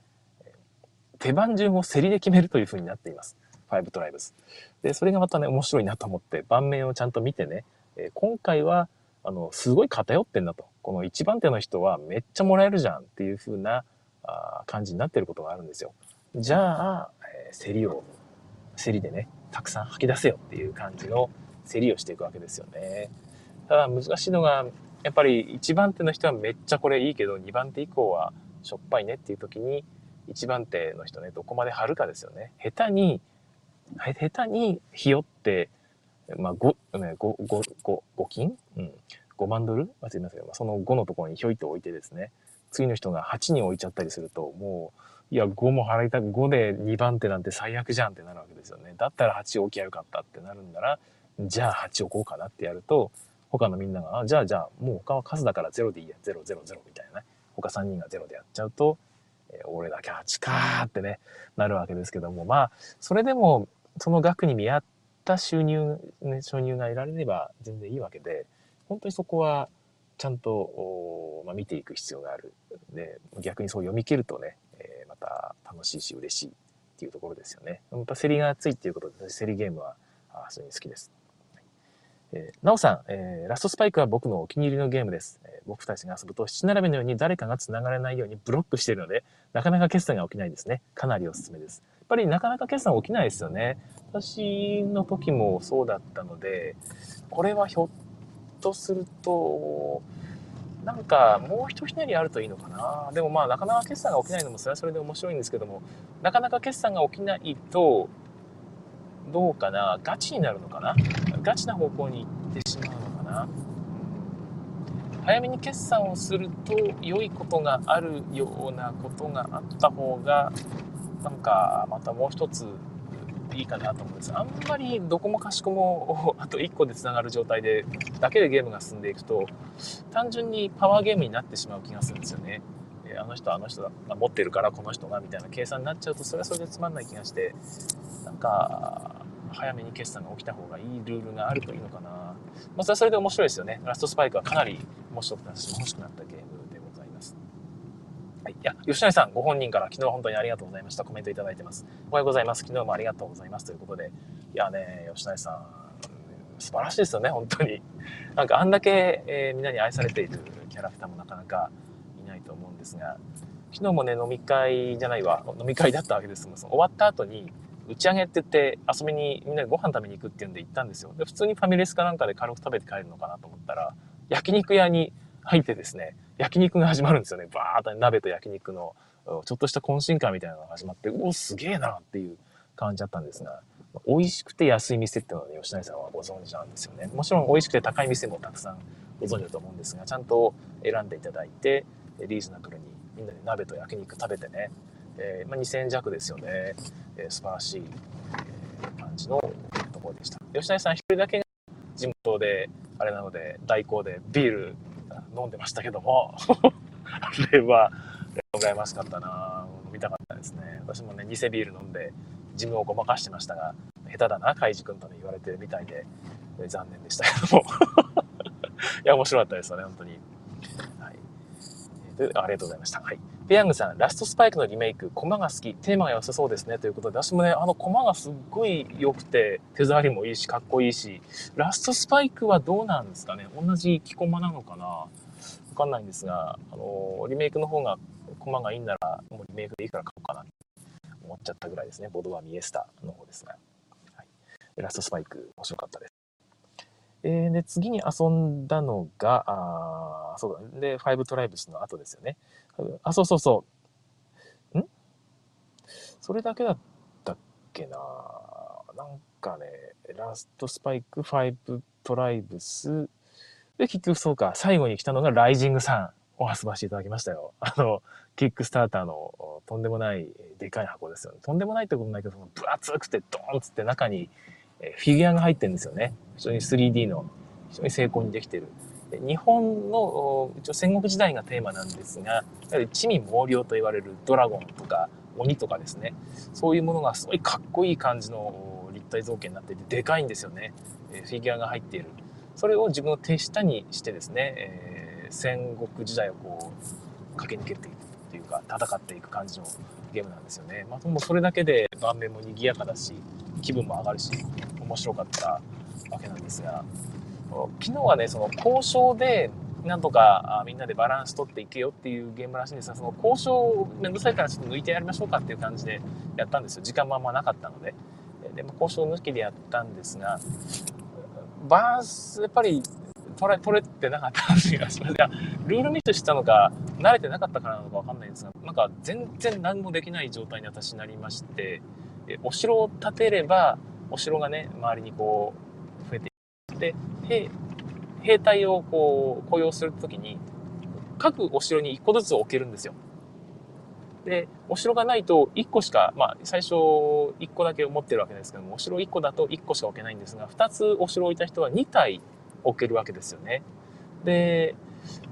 手番順を競りで決めるというふうになっています。5トライブス。で、それがまたね、面白いなと思って、盤面をちゃんと見てね、え今回は、あの、すごい偏ってんだと。この1番手の人はめっちゃもらえるじゃんっていう風なあ感じになってることがあるんですよ。じゃあ、えー、競りを、競りでね、たくさん吐き出せよっていう感じの競りをしていくわけですよね。ただ難しいのが、やっぱり1番手の人はめっちゃこれいいけど、2番手以降はしょっぱいねっていう時に、1番手の人ね、どこまで張るかですよね。下手に、下手にひよって、まあ、5、5、5、5、金うん。5万ドル？忘れませんその5のところにひょいと置いてですね、次の人が8に置いちゃったりすると、もう、いや、5も払いたく、5で2番手なんて最悪じゃんってなるわけですよね。だったら8置きゃよかったってなるんなら、じゃあ8置こうかなってやると、他のみんなが、あ、じゃあじゃあ、もう他は数だから0でいいや、0、0、0みたいなね。他3人が0でやっちゃうと、えー、俺だけ8かーってね、なるわけですけども、まあ、それでも、その額に見合った収入、ね、収入が得られれば全然いいわけで、本当にそこはちゃんと、まあ、見ていく必要がある。で、逆にそう読み切るとね、た楽しいし嬉しいっていうところですよね。やっぱ競りが熱いっていうことで、競りゲームは、あ非常に好きです。えー、なおさん、えー、ラストスパイクは僕のお気に入りのゲームです。えー、僕たちが遊ぶと七並べのように誰かが繋がれないようにブロックしているので、なかなか決済が起きないですね。かなりおすすめです。やっぱりなかなか決算起きないですよね。私の時もそうだったので、これはひょっとすると、なんかもう一ひねりあるといいのかな。でもまあなかなか決算が起きないのもそれはそれで面白いんですけども、なかなか決算が起きないと、どうかな。ガチになるのかな。ガチな方向に行ってしまうのかな。早めに決算をすると良いことがあるようなことがあった方がなんかまたもう一ついいかなと思うんですあんまりどこもかしこも あと1個でつながる状態でだけでゲームが進んでいくと単純にパワーゲームになってしまう気がするんですよね。あの人あの人が持ってるからこの人がみたいな計算になっちゃうとそれはそれでつまんない気がしてなんか早めに決算が起きた方がいいルールがあるといいのかな。まあ、それはそれで面白いですよね。ラストスパイクはかなり面白くなし欲しくなったゲームでございます。はい。いや、吉成さんご本人から昨日は本当にありがとうございました。コメントいただいてます。おはようございます。昨日もありがとうございます。ということで。いやね、吉成さん、素晴らしいですよね、本当に。なんかあんだけ、えー、みんなに愛されているキャラクターもなかなかいないと思うんですが、昨日もね、飲み会じゃないわ、飲み会だったわけですもん。終わった後に、打ち上げって言って遊びにみんなでご飯食べに行くっていうんで行ったんですよ。で、普通にファミレスかなんかで軽く食べて帰るのかなと思ったら、焼肉屋に入ってですね、焼肉が始まるんですよね。バーっと鍋と焼肉の、ちょっとした懇親会みたいなのが始まって、おお、すげえなっていう感じだったんですが、美味しくて安い店っていうのはね、吉成さんはご存知なんですよね。もちろん美味しくて高い店もたくさんご存知だと思うんですが、ちゃんと選んでいただいて、リーズナブルにみんなで鍋と焼肉食べてね、えー、まあ、2000円弱ですよね。えー、素晴らしい、え、感じのところでした。吉谷さん一人だけが地元で、あれなので、代行でビール飲んでましたけども、あれは、羨ましかったな飲みたかったですね。私もね、偽ビール飲んで、自分をごまかしてましたが、下手だな、カイジ君とね、言われてるみたいで、残念でしたけども。いや、面白かったですよね、本当に。はい。ありがとうございました。はい。ペヤングさん、ラストスパイクのリメイク、コマが好き、テーマが良さそうですね。ということで、私もね、あのコマがすっごい良くて、手触りもいいし、かっこいいし、ラストスパイクはどうなんですかね？同じ木コマなのかな？わかんないんですが、あの、リメイクの方が、コマがいいんなら、もうリメイクでいいから買おうかな思っちゃったぐらいですね。ボドワミエスタの方ですが。はい、ラストスパイク、面白かったです。えー、で、次に遊んだのが、あそうだね。で、ファイブトライブスの後ですよね。あ、そうそうそう。ん？それだけだったっけな？なんかね、ラストスパイク、ファイブトライブス、で、結局そうか、最後に来たのがライジングさん。お遊ばしていただきましたよ。あの、キックスターターのとんでもないでかい箱ですよね。とんでもないってことないけど、分厚くてドーンつって中にフィギュアが入ってるんですよね。非常に 3D の非常に精巧にできてる。日本の一応戦国時代がテーマなんですが、やはり地味猛量と言われるドラゴンとか鬼とかですね、そういうものがすごいかっこいい感じの立体造形になっていて、でかいんですよね。フィギュアが入っている。それを自分の手下にしてですね、えー、戦国時代をこう駆け抜けていくっていうか、戦っていく感じのゲームなんですよね。まあ、もそれだけで盤面も賑やかだし、気分も上がるし、面白かったわけなんですが、昨日はね、その交渉で、なんとかみんなでバランス取っていけよっていうゲームらしいんですが、その交渉めんどくさいからちょっと抜いてやりましょうかっていう感じでやったんですよ。時間もあんまなかったので。で、も交渉抜きでやったんですが、バランス、やっぱり取れ、取れてなかったんですが、ルールミスしたのか、慣れてなかったからなのかわかんないんですが、なんか全然何もできない状態に私なりまして、お城を建てれば、お城がね、周りにこう、増えていって、兵、隊をこう、雇用するときに、各お城に1個ずつ置けるんですよ。で、お城がないと1個しか、まあ、最初1個だけ持ってるわけですけども、お城1個だと1個しか置けないんですが、2つお城を置いた人は2体置けるわけですよね。で、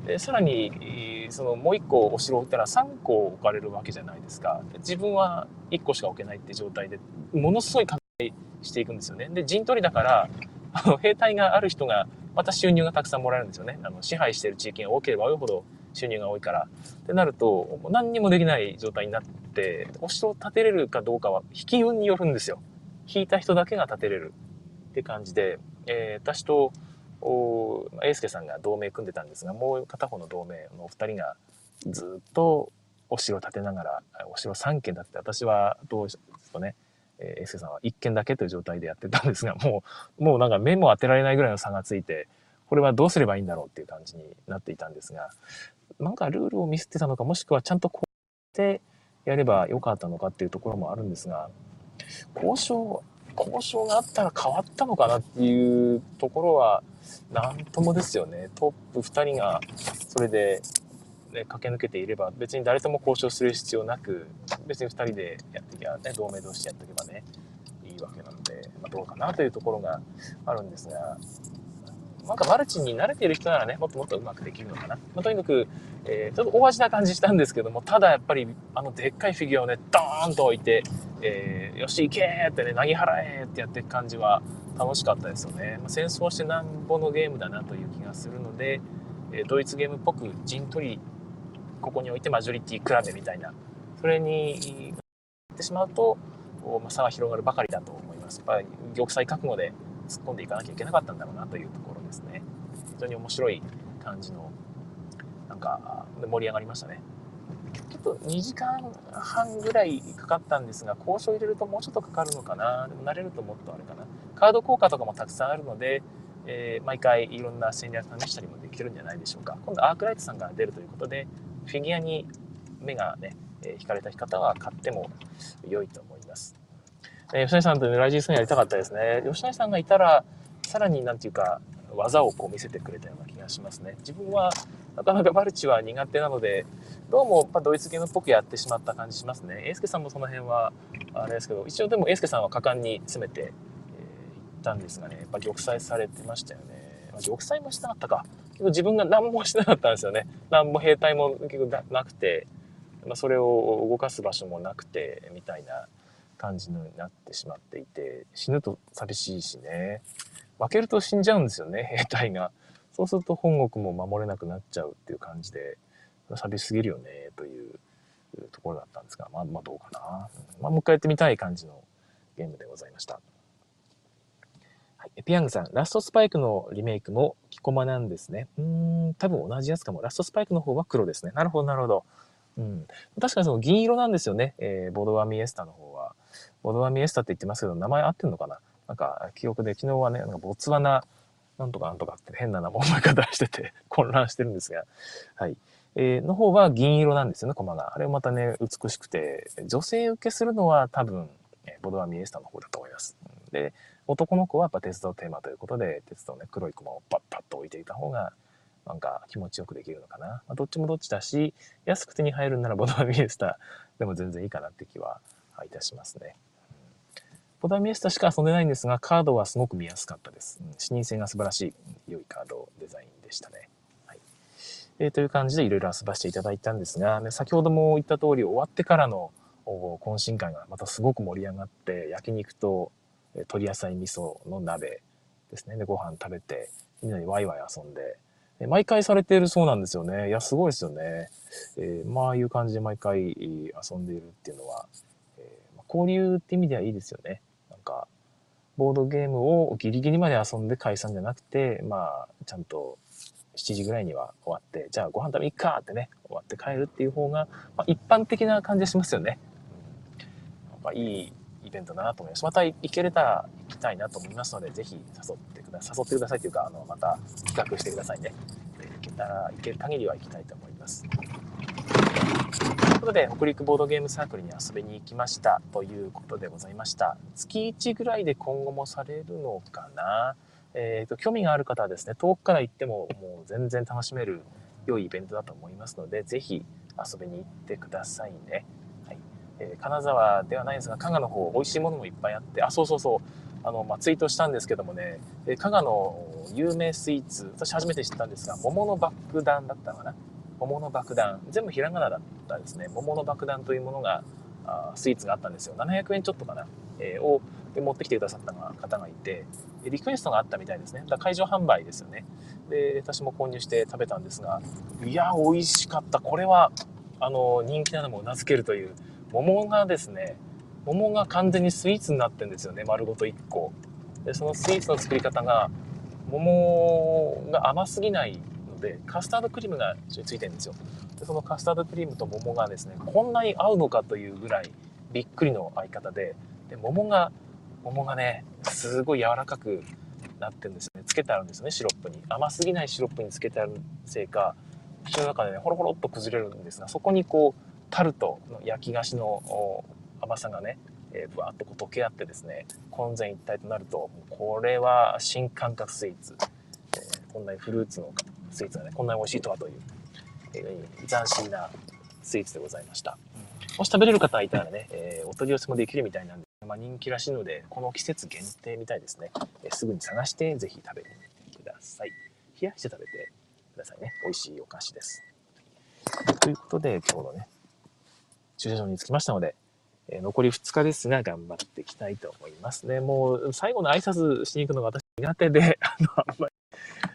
でさらに、そのもう1個お城を置いたら3個置かれるわけじゃないですか。自分は1個しか置けないって状態で、ものすごい拡大していくんですよね。で、陣取りだから、あの兵隊がある人が、また収入がたくさんもらえるんですよね。あの支配している地域が多ければ多いほど収入が多いから。ってなると、何にもできない状態になって、お城を建てれるかどうかは引き運によるんですよ。引いた人だけが建てれるって感じで、えー、私と、お英介さんが同盟組んでたんですが、もう片方の同盟のお二人がずっとお城を建てながら、お城3軒だって、私はどうしとね、えー、英介さんは1軒だけという状態でやってたんですが、もう、もうなんか目も当てられないぐらいの差がついて、これはどうすればいいんだろうっていう感じになっていたんですが、なんかルールをミスってたのか、もしくはちゃんとこうやってやればよかったのかっていうところもあるんですが、交渉、交渉があったら変わったのかなっていうところは、なんともですよね。トップ2人がそれで、ね、駆け抜けていれば、別に誰とも交渉する必要なく、別に2人でやっていけばね、同盟同士でやっていけばね、いいわけなので、まあ、どうかなというところがあるんですが、なんかマルチに慣れている人ならね、もっともっとうまくできるのかな。まあ、とにかく、えー、ちょっと大味な感じしたんですけども、ただやっぱり、あのでっかいフィギュアをね、ドーンと置いて、えー、よし、行けってね、投げ払えってやっていく感じは楽しかったですよね。まあ、戦争してなんぼのゲームだなという気がするので、え、ドイツゲームっぽく陣取り、ここに置いてマジョリティ比べみたいな、それに、ってしまうと、まあ、差は広がるばかりだと思います。やっぱり玉砕覚悟で突っ込んでいかなきゃいけなかったんだろうなというところですね。非常に面白い感じの、なんか、盛り上がりましたね。ちょっと2時間半ぐらいかかったんですが、交渉入れるともうちょっとかかるのかな。でも慣れるともっとあれかな。カード効果とかもたくさんあるので、えー、毎回いろんな戦略試したりもできるんじゃないでしょうか。今度アークライトさんが出るということで、フィギュアに目がね、えー、惹かれた方は買っても良いと思います。えー、吉成さんとライジンスンやりたかったですね。吉成さんがいたら、さらになんていうか、技をこう見せてくれたような気がしますね。自分はなかなかマルチは苦手なので、どうもやっドイツゲームっぽくやってしまった感じしますね。英介さんもその辺はあれですけど、一応でも英介さんは果敢に攻めてい、えー、ったんですがね、やっぱ玉砕されてましたよね。まあ、玉砕もしてなかったか。けど自分が何もしなかったんですよね。何も兵隊も結局なくて、まあ、それを動かす場所もなくて、みたいな感じになってしまっていて、死ぬと寂しいしね。負けると死んじゃうんですよね、兵隊が。そうすると本国も守れなくなっちゃうっていう感じで、寂しすぎるよね、というところだったんですが、まあ、まあどうかな。まあ、もう一回やってみたい感じのゲームでございました。はい、ピヤングさん、ラストスパイクのリメイクもキコマなんですね。うん、多分同じやつかも。ラストスパイクの方は黒ですね。なるほど、なるほど。うん、確かにその銀色なんですよね。えー、ボドワミエスタの方は。ボドワミエスタって言ってますけど、名前合ってんのかな？なんか記憶で昨日はね、なんかボツワナなんとかなんとかって変な名前方してて 混乱してるんですが、はい。えー、の方は銀色なんですよね、コマが。あれまたね、美しくて、女性受けするのは多分、ボドワミエスタの方だと思います。で、男の子はやっぱ鉄道テーマということで、鉄道ね、黒いコマをパッパッと置いていた方がなんか気持ちよくできるのかな。まあ、どっちもどっちだし、安く手に入るんならボドミエスタでも全然いいかなって気はいたしますね。ボダミエスタしか遊んでないんですが、カードはすごく見やすかったです。うん、視認性が素晴らしい、良いカードデザインでしたね。はいえー、という感じでいろいろ遊ばせていただいたんですが、ね、先ほども言った通り終わってからの懇親会がまたすごく盛り上がって、焼肉と鶏野菜味噌の鍋ですね。で、ご飯食べて、みんなにワイワイ遊んで、毎回されているそうなんですよね。いや、すごいですよね。えー、まあ、あいう感じで毎回遊んでいるっていうのは、えー、交流って意味ではいいですよね。なんか、ボードゲームをギリギリまで遊んで解散じゃなくて、まあ、ちゃんと7時ぐらいには終わって、じゃあご飯食べに行っかってね、終わって帰るっていう方が、まあ、一般的な感じがしますよね。うん、まあ、いいイベントだなと思います。また行けれたら行きたいなと思いますので、ぜひ誘ってください。誘ってくださいというか、あの、また企画してくださいね。行けたら、行ける限りは行きたいと思います。ということで、北陸ボードゲームサークルに遊びに行きましたということでございました。月1ぐらいで今後もされるのかな？えっ、ー、と、興味がある方はですね、遠くから行ってももう全然楽しめる良いイベントだと思いますので、ぜひ遊びに行ってくださいね。えー、金沢ではないんですが、加賀の方、美味しいものもいっぱいあって、あ、そうそうそう。あの、まあ、ツイートしたんですけどもね、加賀の有名スイーツ、私初めて知ったんですが、桃の爆弾だったのかな？桃の爆弾。全部ひらがなだったですね。桃の爆弾というものがあスイーツがあったんですよ。700円ちょっとかな、えー、を持ってきてくださった方がいてリクエストがあったみたいですね。だ会場販売ですよね。で私も購入して食べたんですがいや美味しかった。これはあの人気なのもうなずけるという桃がですね桃が完全にスイーツになってるんですよね丸ごと1個。でそのスイーツの作り方が桃が甘すぎないのでカスタードクリームがついてるんですよ。でそのカスタードクリームと桃がですねこんなに合うのかというぐらいびっくりの合い方でで桃が桃がねすごい柔らかくなってるんですね。つけてあるんですねシロップに。甘すぎないシロップにつけてあるせいか口の中でねほろほろっと崩れるんですがそこにこうタルトの焼き菓子の甘さがねえー、ぶわっとこう溶け合ってですね混然一体となるとこれは新感覚スイーツ、えー、こんなにフルーツのスイーツがね、こんなに美味しいとはという、えー、斬新なスイーツでございました。もし食べれる方いたらね、えー、お取り寄せもできるみたいなんで、まあ、人気らしいので、この季節限定みたいですね。えー、すぐに探して、ぜひ食べてみてください。冷やして食べてくださいね。美味しいお菓子です。ということで、今日のね、駐車場に着きましたので、えー、残り2日ですが、頑張っていきたいと思いますね。もう、最後の挨拶しに行くのが私苦手で、あの、あんまり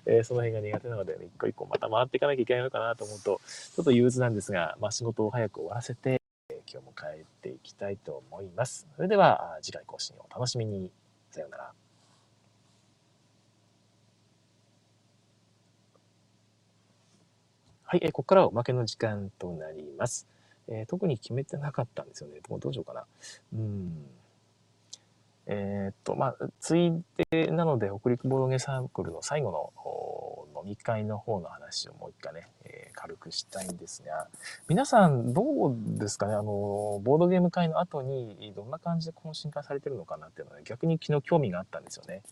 えー、その辺が苦手なので、一個一個また回っていかなきゃいけないのかなと思うと、ちょっと憂鬱なんですが、まあ、仕事を早く終わらせて、えー、今日も帰っていきたいと思います。それでは、次回更新をお楽しみに。さようなら。はい、えー、ここからはおまけの時間となります。えー、特に決めてなかったんですよね。どうしようかな。うん。えー、っと、まあ、ついでなので、北陸ボードゲーサークルの最後の飲み会の方の話をもう一回ね、えー、軽くしたいんですが、皆さんどうですかね？あの、ボードゲーム会の後にどんな感じで懇親会されてるのかなっていうのは、ね、逆に昨日興味があったんですよね。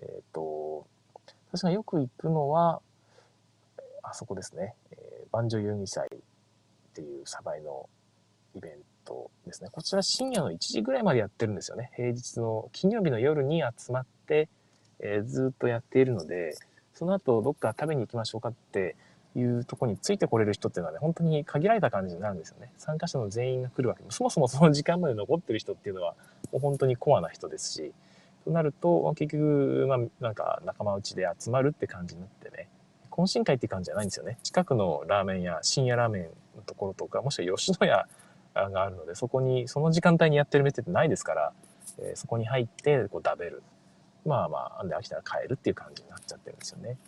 えー、っと、私がよく行くのは、あそこですね、えー、万女遊戯祭っていうサバイのイベントですね、こちら深夜の1時ぐらいまでやってるんですよね。平日の金曜日の夜に集まって、えー、ずっとやっているので、その後どっか食べに行きましょうかっていうとこについてこれる人っていうのはね、本当に限られた感じになるんですよね。参加者の全員が来るわけで、そもそもその時間まで残ってる人っていうのは、もう本当にコアな人ですし、となると、結局、まあ、なんか仲間内で集まるって感じになってね、懇親会って感じじゃないんですよね。近くのラーメン屋、深夜ラーメンのところとか、もしくは吉野家があるので、そこに、その時間帯にやってる店ってないですから、えー、そこに入ってこう食べる。まあまあ、で飽きたら帰るっていう感じになっちゃってるんですよね。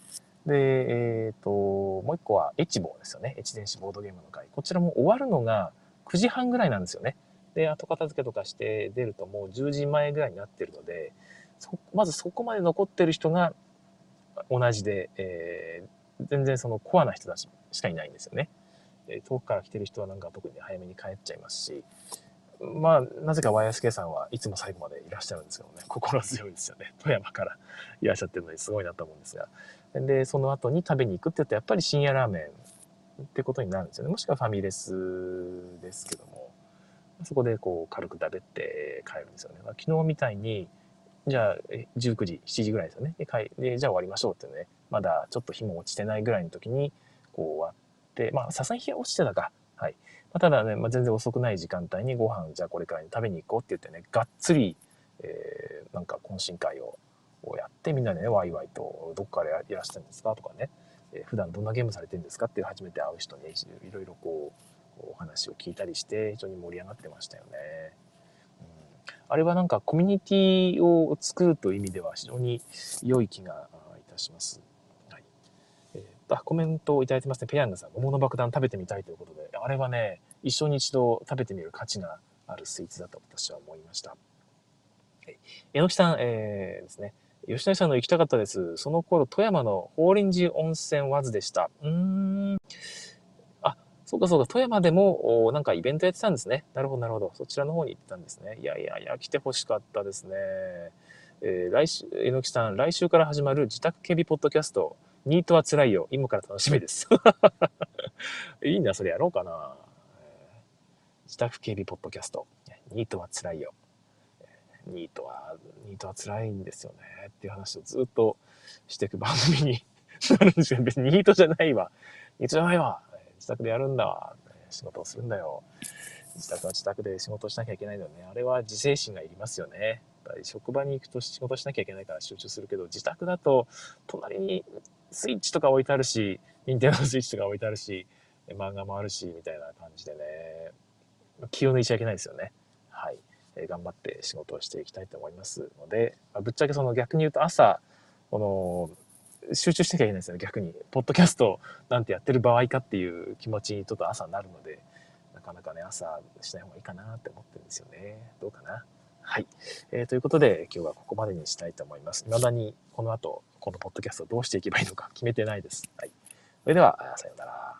で、えっ、ー、と、もう一個はエチボですよね。エチ電子ボードゲームの会。こちらも終わるのが9時半ぐらいなんですよね。で、後片付けとかして出るともう10時前ぐらいになってるので、まずそこまで残ってる人が同じで、えー、全然そのコアな人たちしかいないんですよね。遠くから来てる人はなんか特に早めに帰っちゃいますし、まあ、なぜか YSK さんはいつも最後までいらっしゃるんですけどね、心強いですよね。富山からいらっしゃってるのにすごいなと思うんですが。で、その後に食べに行くって言うと、やっぱり深夜ラーメンってことになるんですよね。もしくはファミレスですけども、そこでこう軽く食べって帰るんですよね。ま昨日みたいに、じゃあ19時、7時ぐらいですよね。で、でじゃあ終わりましょうってね、まだちょっと日も落ちてないぐらいの時に、こう終わって、まあ、さすがに日が落ちてたか。はい。まあ、ただね、まあ、全然遅くない時間帯にご飯、じゃあこれから食べに行こうって言ってね、がっつり、えー、なんか懇親会をやって、みんなでね、ワイワイと、どっからいらしてるんですかとかね、えー、普段どんなゲームされてるんですかっていう初めて会う人にいろいろこう、お話を聞いたりして、非常に盛り上がってましたよね。あれはなんかコミュニティを作るという意味では非常に良い気がいたします。あ、コメントをいただいてますね。ペヤングさん、桃の爆弾食べてみたいということで、あれはね、一生に一度食べてみる価値があるスイーツだと私は思いました。えのきさん、えー、ですね。吉谷さんの行きたかったです。その頃、富山の法輪寺温泉わずでした。うーん。あ、そうかそうか、富山でも、おなんかイベントやってたんですね。なるほど、なるほど。そちらの方に行ってたんですね。いやいやいや、来てほしかったですね。えー、来週、えのきさん、来週から始まる自宅警備ポッドキャスト、ニートは辛いよ。今から楽しみです。いいな、それやろうかな。自宅警備ポッドキャスト。ニートは辛いよ。ニートは、ニートは辛いんですよね。っていう話をずっとしていく番組に なるんですよ。別にニートじゃないわ。ニートじゃないわ。自宅でやるんだわ。仕事をするんだよ。自宅は自宅で仕事をしなきゃいけないのよね。あれは自制心がいりますよね。やっぱり職場に行くと仕事しなきゃいけないから集中するけど、自宅だと隣にスイッチとか置いてあるし、ニンテンドースイッチとか置いてあるし、漫画もあるし、みたいな感じでね、気を抜いちゃいけないですよね。はい。えー、頑張って仕事をしていきたいと思いますので、まあ、ぶっちゃけその逆に言うと朝、この、集中してきゃいけないですよね、逆に。ポッドキャストなんてやってる場合かっていう気持ちにちょっと朝になるので、なかなかね、朝しない方がいいかなって思ってるんですよね。どうかな。はい。えー、ということで、今日はここまでにしたいと思います。未だにこの後、このポッドキャストをどうしていけばいいのか決めてないです。はい。それでは、さようなら。